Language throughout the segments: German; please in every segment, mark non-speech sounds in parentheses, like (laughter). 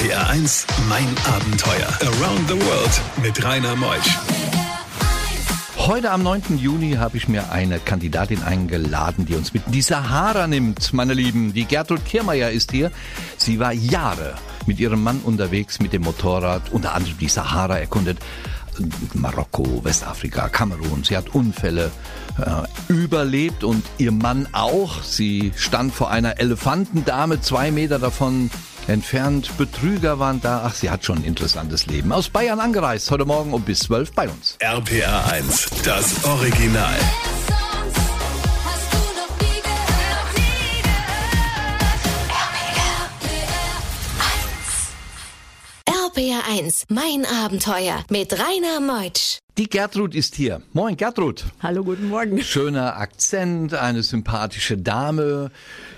RPR 1, mein Abenteuer. Around the World mit Rainer Meusch. Heute am 9. Juni habe ich mir eine Kandidatin eingeladen, die uns mit die Sahara nimmt, meine Lieben. Die Gertrud Kiermeier ist hier. Sie war Jahre mit ihrem Mann unterwegs mit dem Motorrad, unter anderem die Sahara erkundet. Marokko, Westafrika, Kamerun. Sie hat Unfälle äh, überlebt und ihr Mann auch. Sie stand vor einer Elefantendame, zwei Meter davon entfernt. Betrüger waren da. Ach, sie hat schon ein interessantes Leben. Aus Bayern angereist, heute Morgen um bis 12 bei uns. RPR 1, das Original. RPR 1, mein Abenteuer mit Rainer Meutsch. Die Gertrud ist hier. Moin, Gertrud. Hallo, guten Morgen. Schöner Akzent, eine sympathische Dame,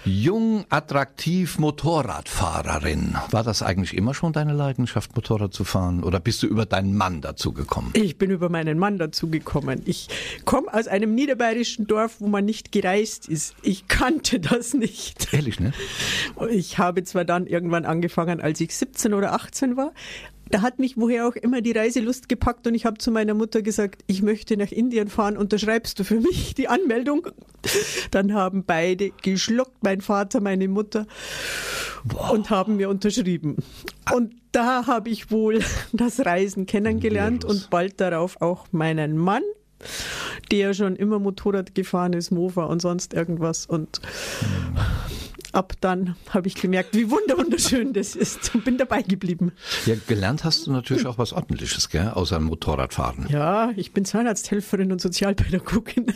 jung, attraktiv, Motorradfahrerin. War das eigentlich immer schon deine Leidenschaft, Motorrad zu fahren? Oder bist du über deinen Mann dazu gekommen? Ich bin über meinen Mann dazu gekommen. Ich komme aus einem niederbayerischen Dorf, wo man nicht gereist ist. Ich kannte das nicht. Ehrlich, ne? Ich habe zwar dann irgendwann angefangen, als ich 17 oder 18 war, da hat mich woher auch immer die Reiselust gepackt und ich habe zu meiner Mutter gesagt, ich möchte nach Indien fahren, unterschreibst du für mich die Anmeldung? Dann haben beide geschluckt, mein Vater, meine Mutter, wow. und haben mir unterschrieben. Und da habe ich wohl (laughs) das Reisen kennengelernt und bald darauf auch meinen Mann der schon immer Motorrad gefahren ist, Mofa und sonst irgendwas. Und ab dann habe ich gemerkt, wie wunderschön das ist und bin dabei geblieben. Ja, gelernt hast du natürlich auch was Ordentliches, gell, außer Motorradfahren. Ja, ich bin Zahnarzthelferin und Sozialpädagogin.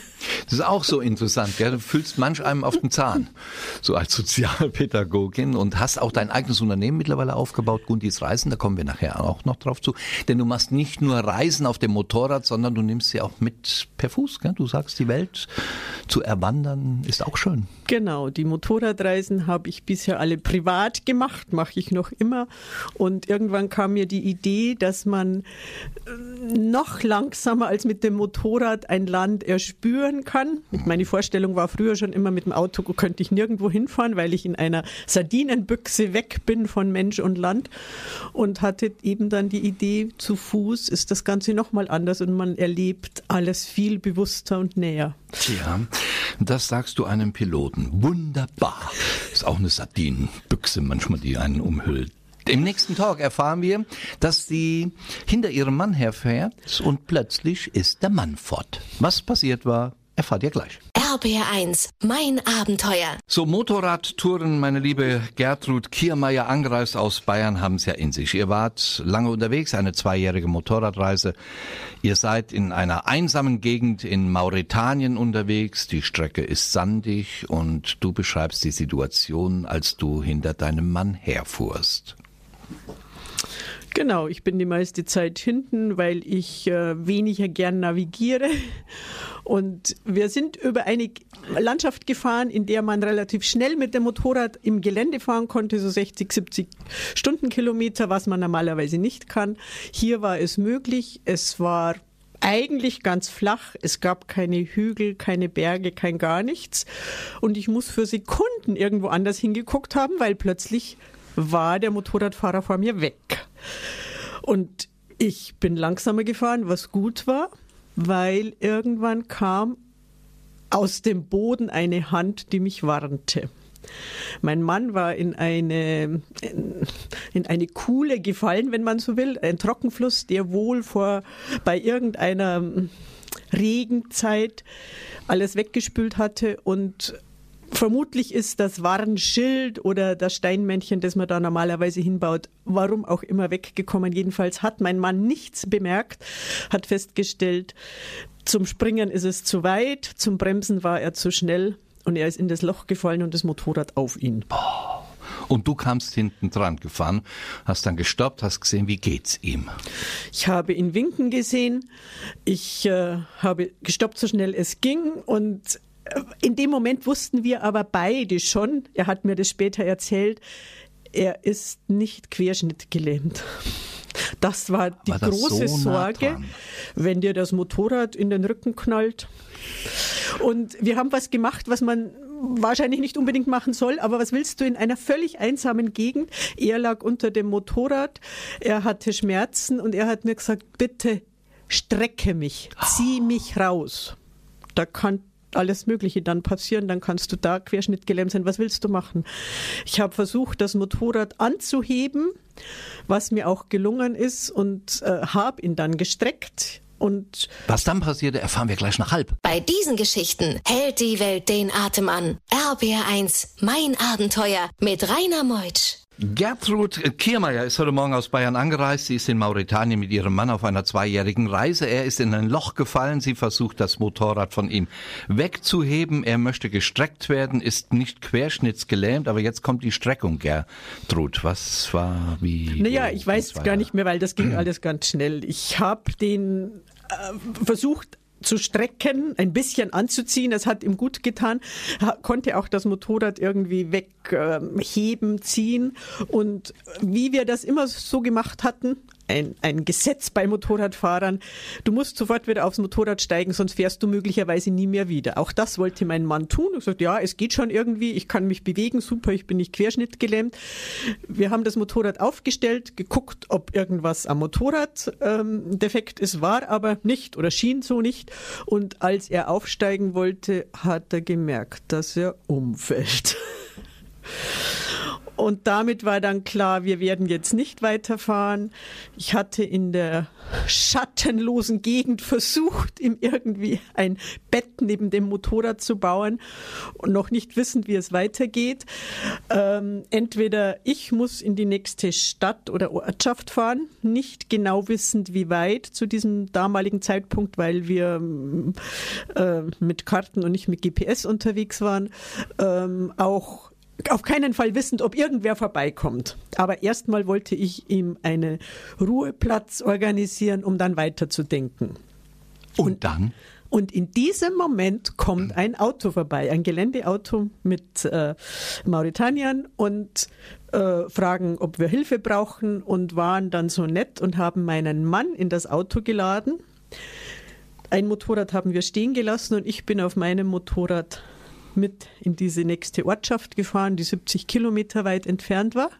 Das ist auch so interessant, gell? Du fühlst manch einem auf den Zahn, so als Sozialpädagogin und hast auch dein eigenes Unternehmen mittlerweile aufgebaut, Gundis Reisen, da kommen wir nachher auch noch drauf zu. Denn du machst nicht nur Reisen auf dem Motorrad, sondern du nimmst sie auch mit per Fuß, gell? Du sagst, die Welt zu erwandern ist auch schön. Genau, die Motorradreisen habe ich bisher alle privat gemacht, mache ich noch immer. Und irgendwann kam mir die Idee, dass man äh, noch langsamer als mit dem Motorrad ein Land erspüren kann. Meine Vorstellung war früher schon immer, mit dem Auto könnte ich nirgendwo hinfahren, weil ich in einer Sardinenbüchse weg bin von Mensch und Land. Und hatte eben dann die Idee, zu Fuß ist das Ganze nochmal anders und man erlebt alles viel bewusster und näher. Tja, das sagst du einem Piloten. Wunderbar. Ist auch eine Sardinenbüchse manchmal, die einen umhüllt. Im nächsten Talk erfahren wir, dass sie hinter ihrem Mann herfährt und plötzlich ist der Mann fort. Was passiert war, erfahrt ihr gleich. RBR1, mein Abenteuer. So Motorradtouren, meine liebe Gertrud Kiermeier, angereist aus Bayern, haben es ja in sich. Ihr wart lange unterwegs, eine zweijährige Motorradreise. Ihr seid in einer einsamen Gegend in Mauretanien unterwegs. Die Strecke ist sandig und du beschreibst die Situation, als du hinter deinem Mann herfuhrst. Genau, ich bin die meiste Zeit hinten, weil ich äh, weniger gern navigiere. (laughs) Und wir sind über eine Landschaft gefahren, in der man relativ schnell mit dem Motorrad im Gelände fahren konnte, so 60, 70 Stundenkilometer, was man normalerweise nicht kann. Hier war es möglich. Es war eigentlich ganz flach. Es gab keine Hügel, keine Berge, kein gar nichts. Und ich muss für Sekunden irgendwo anders hingeguckt haben, weil plötzlich war der Motorradfahrer vor mir weg. Und ich bin langsamer gefahren, was gut war, weil irgendwann kam aus dem Boden eine Hand, die mich warnte. Mein Mann war in eine, in eine Kuhle gefallen, wenn man so will, ein Trockenfluss, der wohl vor, bei irgendeiner Regenzeit alles weggespült hatte und Vermutlich ist das Warnschild oder das Steinmännchen, das man da normalerweise hinbaut, warum auch immer weggekommen. Jedenfalls hat mein Mann nichts bemerkt, hat festgestellt, zum Springen ist es zu weit, zum Bremsen war er zu schnell und er ist in das Loch gefallen und das Motorrad auf ihn. Und du kamst hinten dran gefahren, hast dann gestoppt, hast gesehen, wie geht's ihm? Ich habe ihn winken gesehen. Ich äh, habe gestoppt, so schnell es ging und in dem Moment wussten wir aber beide schon, er hat mir das später erzählt, er ist nicht querschnittgelähmt. Das war die war das große so Sorge, wenn dir das Motorrad in den Rücken knallt. Und wir haben was gemacht, was man wahrscheinlich nicht unbedingt machen soll, aber was willst du in einer völlig einsamen Gegend? Er lag unter dem Motorrad, er hatte Schmerzen und er hat mir gesagt, bitte strecke mich, zieh mich raus. Da kann alles Mögliche dann passieren, dann kannst du da querschnittgelähmt sein. Was willst du machen? Ich habe versucht, das Motorrad anzuheben, was mir auch gelungen ist und äh, habe ihn dann gestreckt. Und Was dann passierte, erfahren wir gleich nach halb. Bei diesen Geschichten hält die Welt den Atem an. RBR1, mein Abenteuer mit Rainer Meutsch. Gertrud Kiermeier ist heute Morgen aus Bayern angereist. Sie ist in Mauretanien mit ihrem Mann auf einer zweijährigen Reise. Er ist in ein Loch gefallen. Sie versucht, das Motorrad von ihm wegzuheben. Er möchte gestreckt werden, ist nicht querschnittsgelähmt, aber jetzt kommt die Streckung, Gertrud. Was war wie? naja, ich weiß gar nicht mehr, weil das ging alles ganz schnell. Ich habe den äh, versucht zu strecken, ein bisschen anzuziehen. Das hat ihm gut getan. Ha- Konnte auch das Motorrad irgendwie wegheben, ziehen. Und wie wir das immer so gemacht hatten, ein, ein Gesetz bei Motorradfahrern, du musst sofort wieder aufs Motorrad steigen, sonst fährst du möglicherweise nie mehr wieder. Auch das wollte mein Mann tun. Er sagt, ja, es geht schon irgendwie, ich kann mich bewegen, super, ich bin nicht querschnittgelähmt. Wir haben das Motorrad aufgestellt, geguckt, ob irgendwas am Motorrad ähm, defekt ist, war aber nicht oder schien so nicht. Und als er aufsteigen wollte, hat er gemerkt, dass er umfällt. Und damit war dann klar, wir werden jetzt nicht weiterfahren. Ich hatte in der schattenlosen Gegend versucht, ihm irgendwie ein Bett neben dem Motorrad zu bauen und noch nicht wissend, wie es weitergeht. Ähm, entweder ich muss in die nächste Stadt oder Ortschaft fahren, nicht genau wissend, wie weit zu diesem damaligen Zeitpunkt, weil wir ähm, äh, mit Karten und nicht mit GPS unterwegs waren. Ähm, auch auf keinen Fall wissend, ob irgendwer vorbeikommt. Aber erstmal wollte ich ihm einen Ruheplatz organisieren, um dann weiterzudenken. Und dann? Und in diesem Moment kommt ein Auto vorbei, ein Geländeauto mit äh, Mauretaniern und äh, fragen, ob wir Hilfe brauchen und waren dann so nett und haben meinen Mann in das Auto geladen. Ein Motorrad haben wir stehen gelassen und ich bin auf meinem Motorrad mit in diese nächste Ortschaft gefahren, die 70 Kilometer weit entfernt war.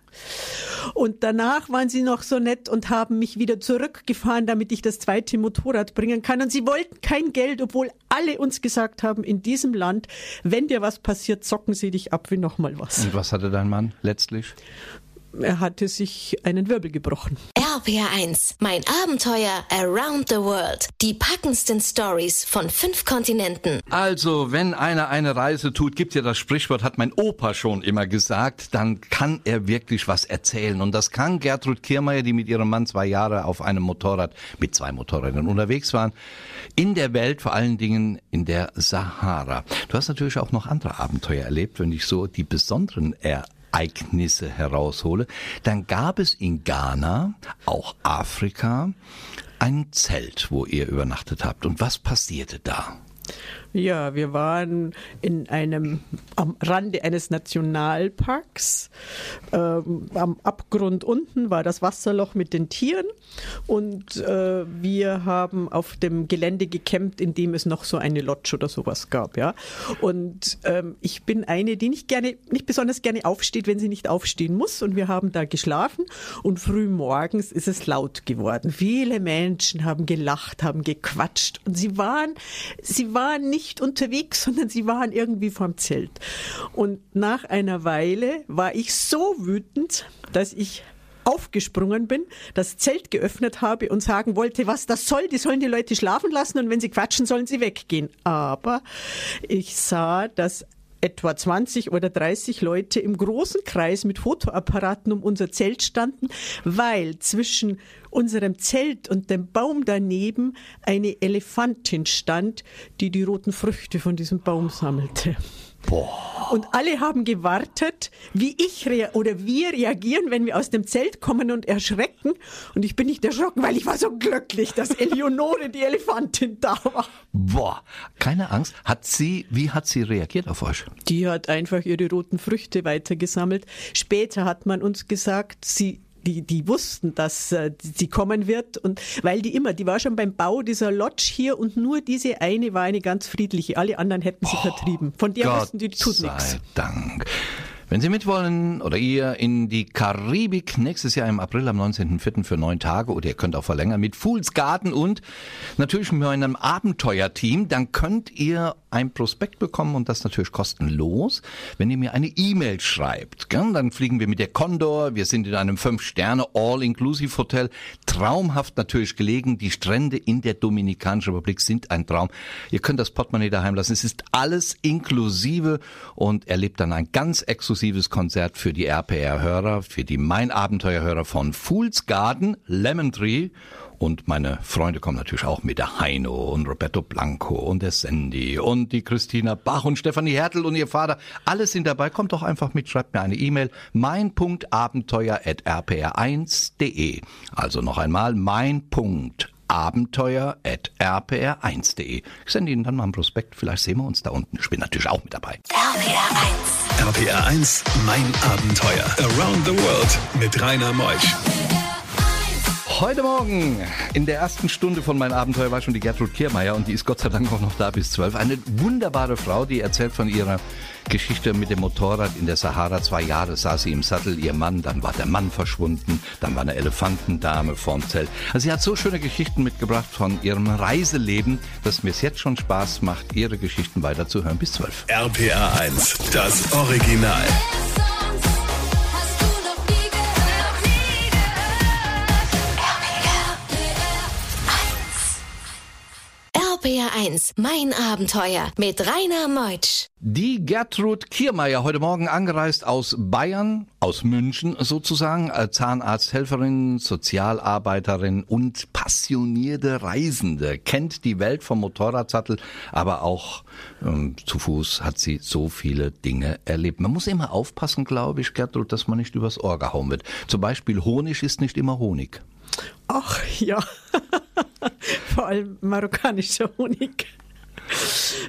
Und danach waren sie noch so nett und haben mich wieder zurückgefahren, damit ich das zweite Motorrad bringen kann. Und sie wollten kein Geld, obwohl alle uns gesagt haben, in diesem Land, wenn dir was passiert, zocken sie dich ab wie nochmal was. Und was hatte dein Mann letztlich? Er hatte sich einen Wirbel gebrochen. RPR1, mein Abenteuer around the world. Die packendsten Stories von fünf Kontinenten. Also, wenn einer eine Reise tut, gibt ja das Sprichwort, hat mein Opa schon immer gesagt, dann kann er wirklich was erzählen. Und das kann Gertrud Kiermeier, die mit ihrem Mann zwei Jahre auf einem Motorrad, mit zwei Motorrädern unterwegs waren, in der Welt, vor allen Dingen in der Sahara. Du hast natürlich auch noch andere Abenteuer erlebt, wenn ich so die besonderen Ereignisse heraushole. Dann gab es in Ghana, auch Afrika, ein Zelt, wo ihr übernachtet habt. Und was passierte da? Ja, wir waren in einem, am Rande eines Nationalparks. Ähm, am Abgrund unten war das Wasserloch mit den Tieren und äh, wir haben auf dem Gelände gecampt, in dem es noch so eine Lodge oder sowas gab, ja. Und ähm, ich bin eine, die nicht gerne, nicht besonders gerne aufsteht, wenn sie nicht aufstehen muss. Und wir haben da geschlafen und früh morgens ist es laut geworden. Viele Menschen haben gelacht, haben gequatscht und sie waren, sie waren nicht unterwegs, (laughs) sondern sie waren irgendwie vorm Zelt. Und nach einer Weile war ich so wütend, dass ich aufgesprungen bin, das Zelt geöffnet habe und sagen wollte, was das soll, die sollen die Leute schlafen lassen und wenn sie quatschen, sollen sie weggehen. Aber ich sah, dass etwa 20 oder 30 Leute im großen Kreis mit Fotoapparaten um unser Zelt standen, weil zwischen unserem Zelt und dem Baum daneben eine Elefantin stand, die die roten Früchte von diesem Baum sammelte. Und alle haben gewartet, wie ich oder wir reagieren, wenn wir aus dem Zelt kommen und erschrecken. Und ich bin nicht erschrocken, weil ich war so glücklich, dass (laughs) Eleonore, die Elefantin, da war. Boah, keine Angst. Hat sie, wie hat sie reagiert auf euch? Die hat einfach ihre roten Früchte weitergesammelt. Später hat man uns gesagt, sie die, die wussten, dass äh, sie kommen wird. Und weil die immer, die war schon beim Bau dieser Lodge hier und nur diese eine war eine ganz friedliche. Alle anderen hätten sie oh, vertrieben. Von der Gott wussten die, die tut nichts. Dank. Wenn Sie mitwollen oder ihr in die Karibik nächstes Jahr im April am 19.04. für neun Tage oder ihr könnt auch verlängern mit Fools Garden und natürlich mit einem Abenteuerteam, dann könnt ihr ein Prospekt bekommen und das natürlich kostenlos, wenn ihr mir eine E-Mail schreibt. Dann fliegen wir mit der Condor, wir sind in einem Fünf-Sterne All-Inclusive-Hotel, traumhaft natürlich gelegen. Die Strände in der Dominikanischen Republik sind ein Traum. Ihr könnt das Portemonnaie daheim lassen. Es ist alles inklusive und erlebt dann ein ganz exklusives Konzert für die RPR-Hörer, für die Mein Abenteuer-Hörer von Fool's Garden, Lemon Tree und meine Freunde kommen natürlich auch mit der Heino und Roberto Blanco und der Sandy und die Christina Bach und Stefanie Hertel und ihr Vater. Alles sind dabei. Kommt doch einfach mit, schreibt mir eine E-Mail. mein.abenteuer.rpr1.de. Also noch einmal mein abenteuer.rpr1.de. Ich sende Ihnen dann mal ein Prospekt, vielleicht sehen wir uns da unten. Ich bin natürlich auch mit dabei. RPR1. RPR1, mein Abenteuer. Around the World mit Rainer Meusch. Heute Morgen in der ersten Stunde von meinem Abenteuer war schon die Gertrud Kiermeier und die ist Gott sei Dank auch noch da bis zwölf. Eine wunderbare Frau, die erzählt von ihrer Geschichte mit dem Motorrad in der Sahara. Zwei Jahre saß sie im Sattel, ihr Mann, dann war der Mann verschwunden, dann war eine Elefantendame vorm Zelt. Also sie hat so schöne Geschichten mitgebracht von ihrem Reiseleben, dass mir es jetzt schon Spaß macht, ihre Geschichten weiterzuhören bis zwölf. RPR 1, das Original. RPR1, mein Abenteuer mit Rainer Meutsch. Die Gertrud Kiermeier, heute Morgen angereist aus Bayern, aus München sozusagen, als Zahnarzthelferin, Sozialarbeiterin und passionierte Reisende, kennt die Welt vom Motorradsattel, aber auch ähm, zu Fuß hat sie so viele Dinge erlebt. Man muss immer aufpassen, glaube ich, Gertrud, dass man nicht übers Ohr gehauen wird. Zum Beispiel Honig ist nicht immer Honig. Ach ja, (laughs) vor allem marokkanischer Honig.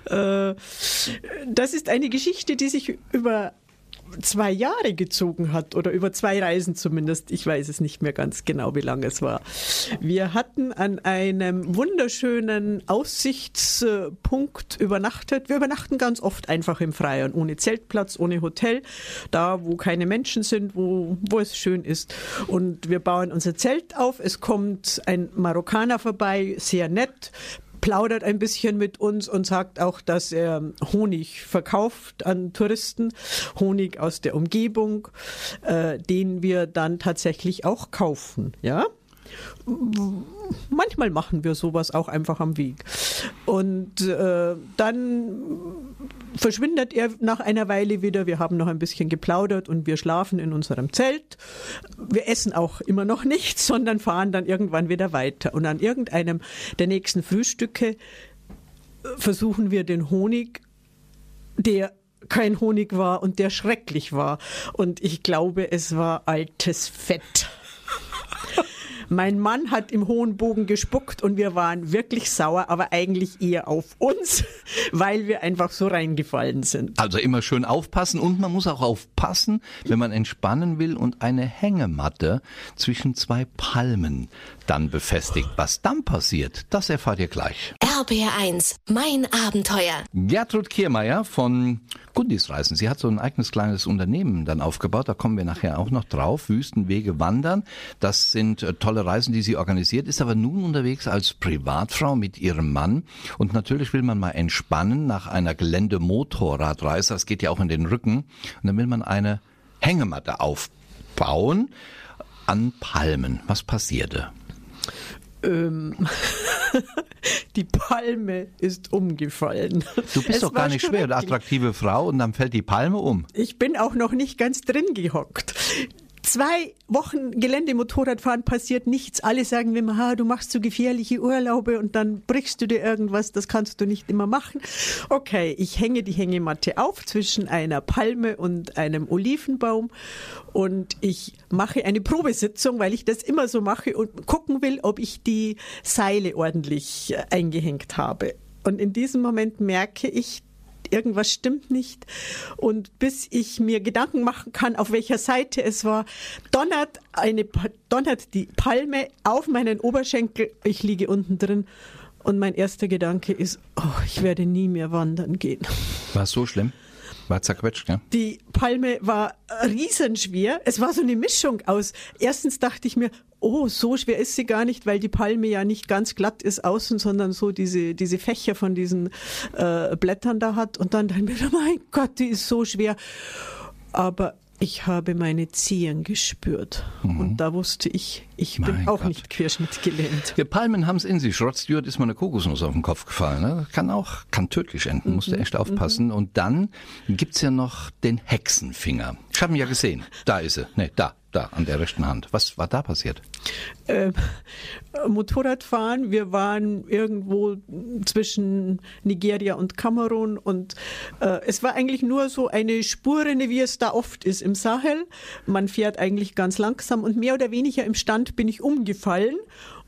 Äh, das ist eine Geschichte, die sich über zwei Jahre gezogen hat oder über zwei Reisen zumindest. Ich weiß es nicht mehr ganz genau, wie lange es war. Wir hatten an einem wunderschönen Aussichtspunkt übernachtet. Wir übernachten ganz oft einfach im Freien, ohne Zeltplatz, ohne Hotel, da wo keine Menschen sind, wo, wo es schön ist. Und wir bauen unser Zelt auf. Es kommt ein Marokkaner vorbei, sehr nett, plaudert ein bisschen mit uns und sagt auch, dass er Honig verkauft an Touristen, Honig aus der Umgebung, äh, den wir dann tatsächlich auch kaufen, ja. Manchmal machen wir sowas auch einfach am Weg. Und äh, dann verschwindet er nach einer Weile wieder. Wir haben noch ein bisschen geplaudert und wir schlafen in unserem Zelt. Wir essen auch immer noch nichts, sondern fahren dann irgendwann wieder weiter. Und an irgendeinem der nächsten Frühstücke äh, versuchen wir den Honig, der kein Honig war und der schrecklich war. Und ich glaube, es war altes Fett. (laughs) Mein Mann hat im hohen Bogen gespuckt und wir waren wirklich sauer, aber eigentlich eher auf uns, (laughs) weil wir einfach so reingefallen sind. Also immer schön aufpassen und man muss auch aufpassen, wenn man entspannen will und eine Hängematte zwischen zwei Palmen dann befestigt. Was dann passiert, das erfahrt ihr gleich. RBR1, mein Abenteuer. Gertrud Kiermeier von Gundis Reisen. Sie hat so ein eigenes kleines Unternehmen dann aufgebaut. Da kommen wir nachher auch noch drauf. Wüstenwege wandern. Das sind äh, tolle Reisen, die sie organisiert. Ist aber nun unterwegs als Privatfrau mit ihrem Mann. Und natürlich will man mal entspannen nach einer Geländemotorradreise. Das geht ja auch in den Rücken. Und dann will man eine Hängematte aufbauen an Palmen. Was passierte? Ähm, (laughs) die Palme ist umgefallen. Du bist es doch gar nicht schwer, eine attraktive Frau und dann fällt die Palme um. Ich bin auch noch nicht ganz drin gehockt zwei Wochen Geländemotorradfahren passiert nichts. Alle sagen mir immer, du machst so gefährliche Urlaube und dann brichst du dir irgendwas, das kannst du nicht immer machen. Okay, ich hänge die Hängematte auf zwischen einer Palme und einem Olivenbaum und ich mache eine Probesitzung, weil ich das immer so mache und gucken will, ob ich die Seile ordentlich eingehängt habe. Und in diesem Moment merke ich, irgendwas stimmt nicht. Und bis ich mir Gedanken machen kann, auf welcher Seite es war, donnert eine, donnert die Palme auf meinen Oberschenkel. Ich liege unten drin. Und mein erster Gedanke ist, oh, ich werde nie mehr wandern gehen. War es so schlimm? War zerquetscht, ja? Die Palme war riesenschwer. Es war so eine Mischung aus. Erstens dachte ich mir, oh, so schwer ist sie gar nicht, weil die Palme ja nicht ganz glatt ist außen, sondern so diese, diese Fächer von diesen äh, Blättern da hat. Und dann dachte ich mir, (laughs) mein Gott, die ist so schwer. Aber ich habe meine Zehen gespürt. Mhm. Und da wusste ich, ich mein bin auch Gott. nicht querschnittgelähmt. Die Palmen haben es in sich. Rod Stewart ist mal eine Kokosnuss auf den Kopf gefallen. Ne? Kann auch, kann tödlich enden. Mhm. Musst du echt aufpassen. Mhm. Und dann gibt's ja noch den Hexenfinger. Ich habe ihn ja gesehen. Da ist er. Nee, da da an der rechten Hand. Was war da passiert? Äh, Motorradfahren. Wir waren irgendwo zwischen Nigeria und Kamerun und äh, es war eigentlich nur so eine Spurrinne, wie es da oft ist im Sahel. Man fährt eigentlich ganz langsam und mehr oder weniger im Stand bin ich umgefallen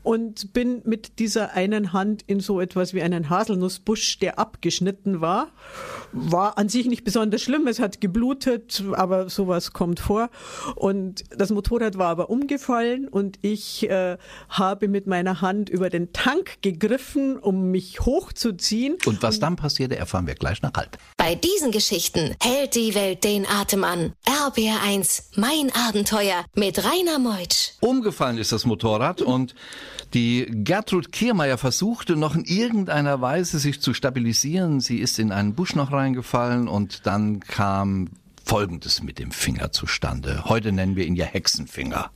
und bin mit dieser einen Hand in so etwas wie einen Haselnussbusch, der abgeschnitten war. War an sich nicht besonders schlimm, es hat geblutet, aber sowas kommt vor. Und das Motorrad war aber umgefallen und ich äh, habe mit meiner Hand über den Tank gegriffen, um mich hochzuziehen. Und was dann passierte, erfahren wir gleich nach halb. Bei diesen Geschichten hält die Welt den Atem an. RBR1, mein Abenteuer mit Rainer Meutsch. Umgefallen ist das Motorrad und die Gertrud Kiermeier versuchte noch in irgendeiner Weise sich zu stabilisieren. Sie ist in einen Busch noch reingefallen und dann kam Folgendes mit dem Finger zustande. Heute nennen wir ihn ja Hexenfinger.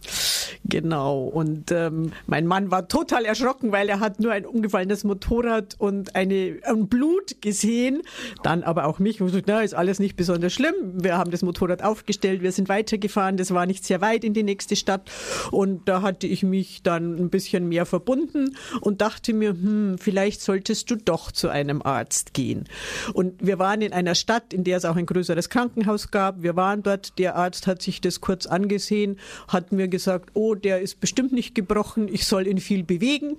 Genau. Und ähm, mein Mann war total erschrocken, weil er hat nur ein umgefallenes Motorrad und eine, ein Blut gesehen. Dann aber auch mich. Und gesagt, na, ist alles nicht besonders schlimm. Wir haben das Motorrad aufgestellt, wir sind weitergefahren. Das war nicht sehr weit in die nächste Stadt. Und da hatte ich mich dann ein bisschen mehr verbunden und dachte mir, hm, vielleicht solltest du doch zu einem Arzt gehen. Und wir waren in einer Stadt, in der es auch ein größeres Krankenhaus gab gab. Wir waren dort, der Arzt hat sich das kurz angesehen, hat mir gesagt, oh, der ist bestimmt nicht gebrochen, ich soll ihn viel bewegen.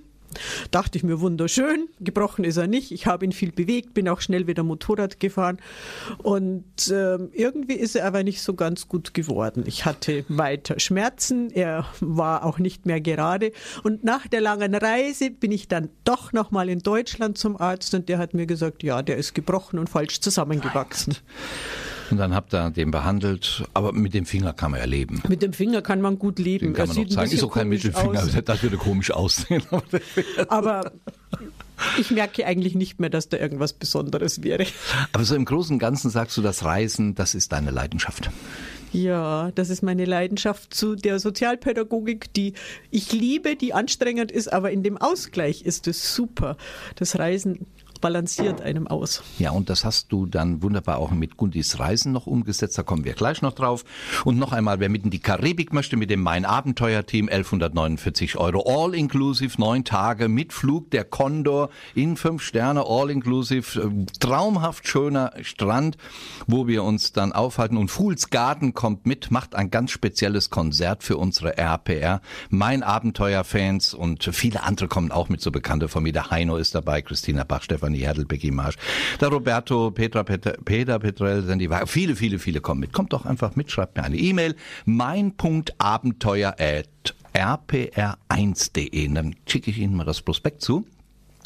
Dachte ich mir wunderschön, gebrochen ist er nicht. Ich habe ihn viel bewegt, bin auch schnell wieder Motorrad gefahren und äh, irgendwie ist er aber nicht so ganz gut geworden. Ich hatte weiter Schmerzen, er war auch nicht mehr gerade und nach der langen Reise bin ich dann doch noch mal in Deutschland zum Arzt und der hat mir gesagt, ja, der ist gebrochen und falsch zusammengewachsen. Und dann habt ihr den behandelt, aber mit dem Finger kann man ja leben. Mit dem Finger kann man gut leben. Den kann man noch zeigen. Ist auch kein Mittelfinger, aus. das würde komisch aussehen. (laughs) aber ich merke eigentlich nicht mehr, dass da irgendwas Besonderes wäre. Aber so im Großen und Ganzen sagst du, das Reisen, das ist deine Leidenschaft. Ja, das ist meine Leidenschaft zu der Sozialpädagogik, die ich liebe, die anstrengend ist, aber in dem Ausgleich ist es super. Das Reisen balanciert einem aus. Ja, und das hast du dann wunderbar auch mit Gundis Reisen noch umgesetzt. Da kommen wir gleich noch drauf. Und noch einmal, wer mit in die Karibik möchte, mit dem Mein Abenteuer-Team, 1149 Euro. All-inclusive, neun Tage mit Flug der Condor in fünf Sterne, all-inclusive. Äh, traumhaft schöner Strand, wo wir uns dann aufhalten. Und Fools Garden kommt mit, macht ein ganz spezielles Konzert für unsere RPR. Mein Abenteuer-Fans und viele andere kommen auch mit, so bekannte von mir. Der Heino ist dabei, Christina Bach, Stefan Stefanie Herdel, Becky Marsch, der Roberto, Petra, Peter, Peter Petrell, sind die viele, viele, viele kommen mit. Kommt doch einfach mit, schreibt mir eine E-Mail. Mein.abenteuer at rpr1.de. Dann schicke ich Ihnen mal das Prospekt zu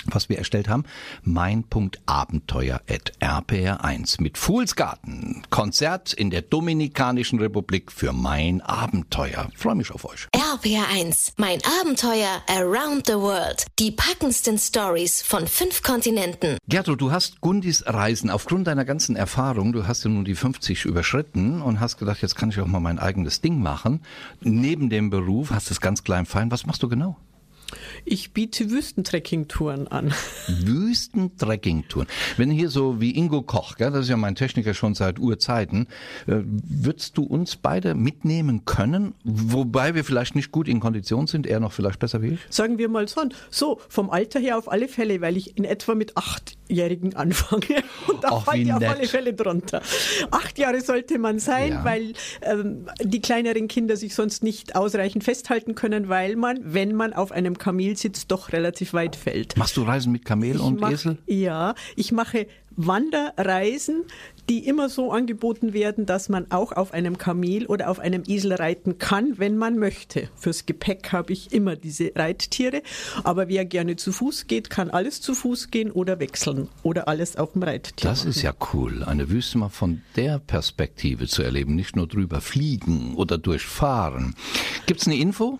was wir erstellt haben, mein.abenteuer.rpr1 mit Fuhlsgarten. Konzert in der Dominikanischen Republik für mein Abenteuer. Freue mich auf euch. RPR1, mein Abenteuer around the world. Die packendsten Stories von fünf Kontinenten. Gertrud, du hast Gundis Reisen aufgrund deiner ganzen Erfahrung, du hast ja nun die 50 überschritten und hast gedacht, jetzt kann ich auch mal mein eigenes Ding machen. Neben dem Beruf hast du es ganz klein fein. Was machst du genau? Ich biete Wüstentrekkingtouren an. (laughs) Wüstentrekkingtouren. Wenn hier so wie Ingo Koch, gell, das ist ja mein Techniker schon seit Urzeiten, äh, würdest du uns beide mitnehmen können, wobei wir vielleicht nicht gut in Kondition sind, er noch vielleicht besser wie ich? Sagen wir mal so, so vom Alter her auf alle Fälle, weil ich in etwa mit Achtjährigen anfange (laughs) und da fällt ihr auf alle Fälle drunter. Acht Jahre sollte man sein, ja. weil ähm, die kleineren Kinder sich sonst nicht ausreichend festhalten können, weil man, wenn man auf einem Kamelsitz doch relativ weit fällt. Machst du Reisen mit Kamel ich und mach, Esel? Ja, ich mache Wanderreisen, die immer so angeboten werden, dass man auch auf einem Kamel oder auf einem Esel reiten kann, wenn man möchte. Fürs Gepäck habe ich immer diese Reittiere. Aber wer gerne zu Fuß geht, kann alles zu Fuß gehen oder wechseln oder alles auf dem Reittier. Das ist ja cool, eine Wüste mal von der Perspektive zu erleben, nicht nur drüber fliegen oder durchfahren. Gibt's eine Info?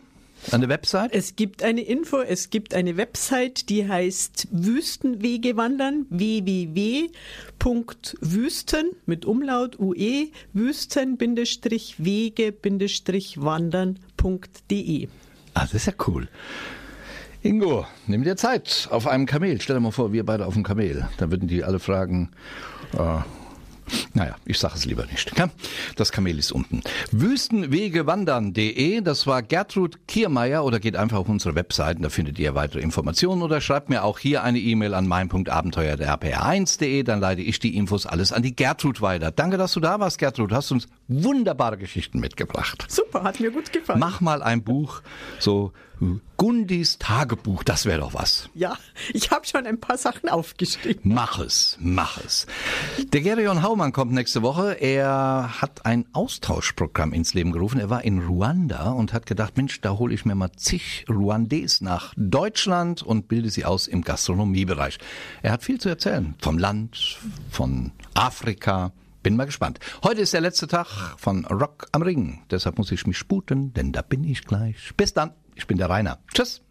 Eine Website? Es gibt eine Info, es gibt eine Website, die heißt Wüstenwege wandern, www.wüsten mit Umlaut UE, wüsten-wege-wandern.de. Ah, das ist ja cool. Ingo, nimm dir Zeit auf einem Kamel. Stell dir mal vor, wir beide auf dem Kamel. Da würden die alle fragen, äh, naja, ich sage es lieber nicht. Das Kamel ist unten. Wüstenwegewandern.de, das war Gertrud Kiermeier oder geht einfach auf unsere Webseiten, da findet ihr weitere Informationen oder schreibt mir auch hier eine E-Mail an mein.abenteuer1.de, dann leite ich die Infos alles an die Gertrud weiter. Danke, dass du da warst, Gertrud. Hast uns wunderbare Geschichten mitgebracht. Super, hat mir gut gefallen. Mach mal ein Buch, so Gundis Tagebuch, das wäre doch was. Ja, ich habe schon ein paar Sachen aufgeschrieben. Mach es, mach es. Der Gerion Haumann kommt nächste Woche. Er hat ein Austauschprogramm ins Leben gerufen. Er war in Ruanda und hat gedacht, Mensch, da hole ich mir mal zig Ruandais nach Deutschland und bilde sie aus im Gastronomiebereich. Er hat viel zu erzählen vom Land, von Afrika. Bin mal gespannt. Heute ist der letzte Tag von Rock am Ring. Deshalb muss ich mich sputen, denn da bin ich gleich. Bis dann. Ich bin der Rainer. Tschüss.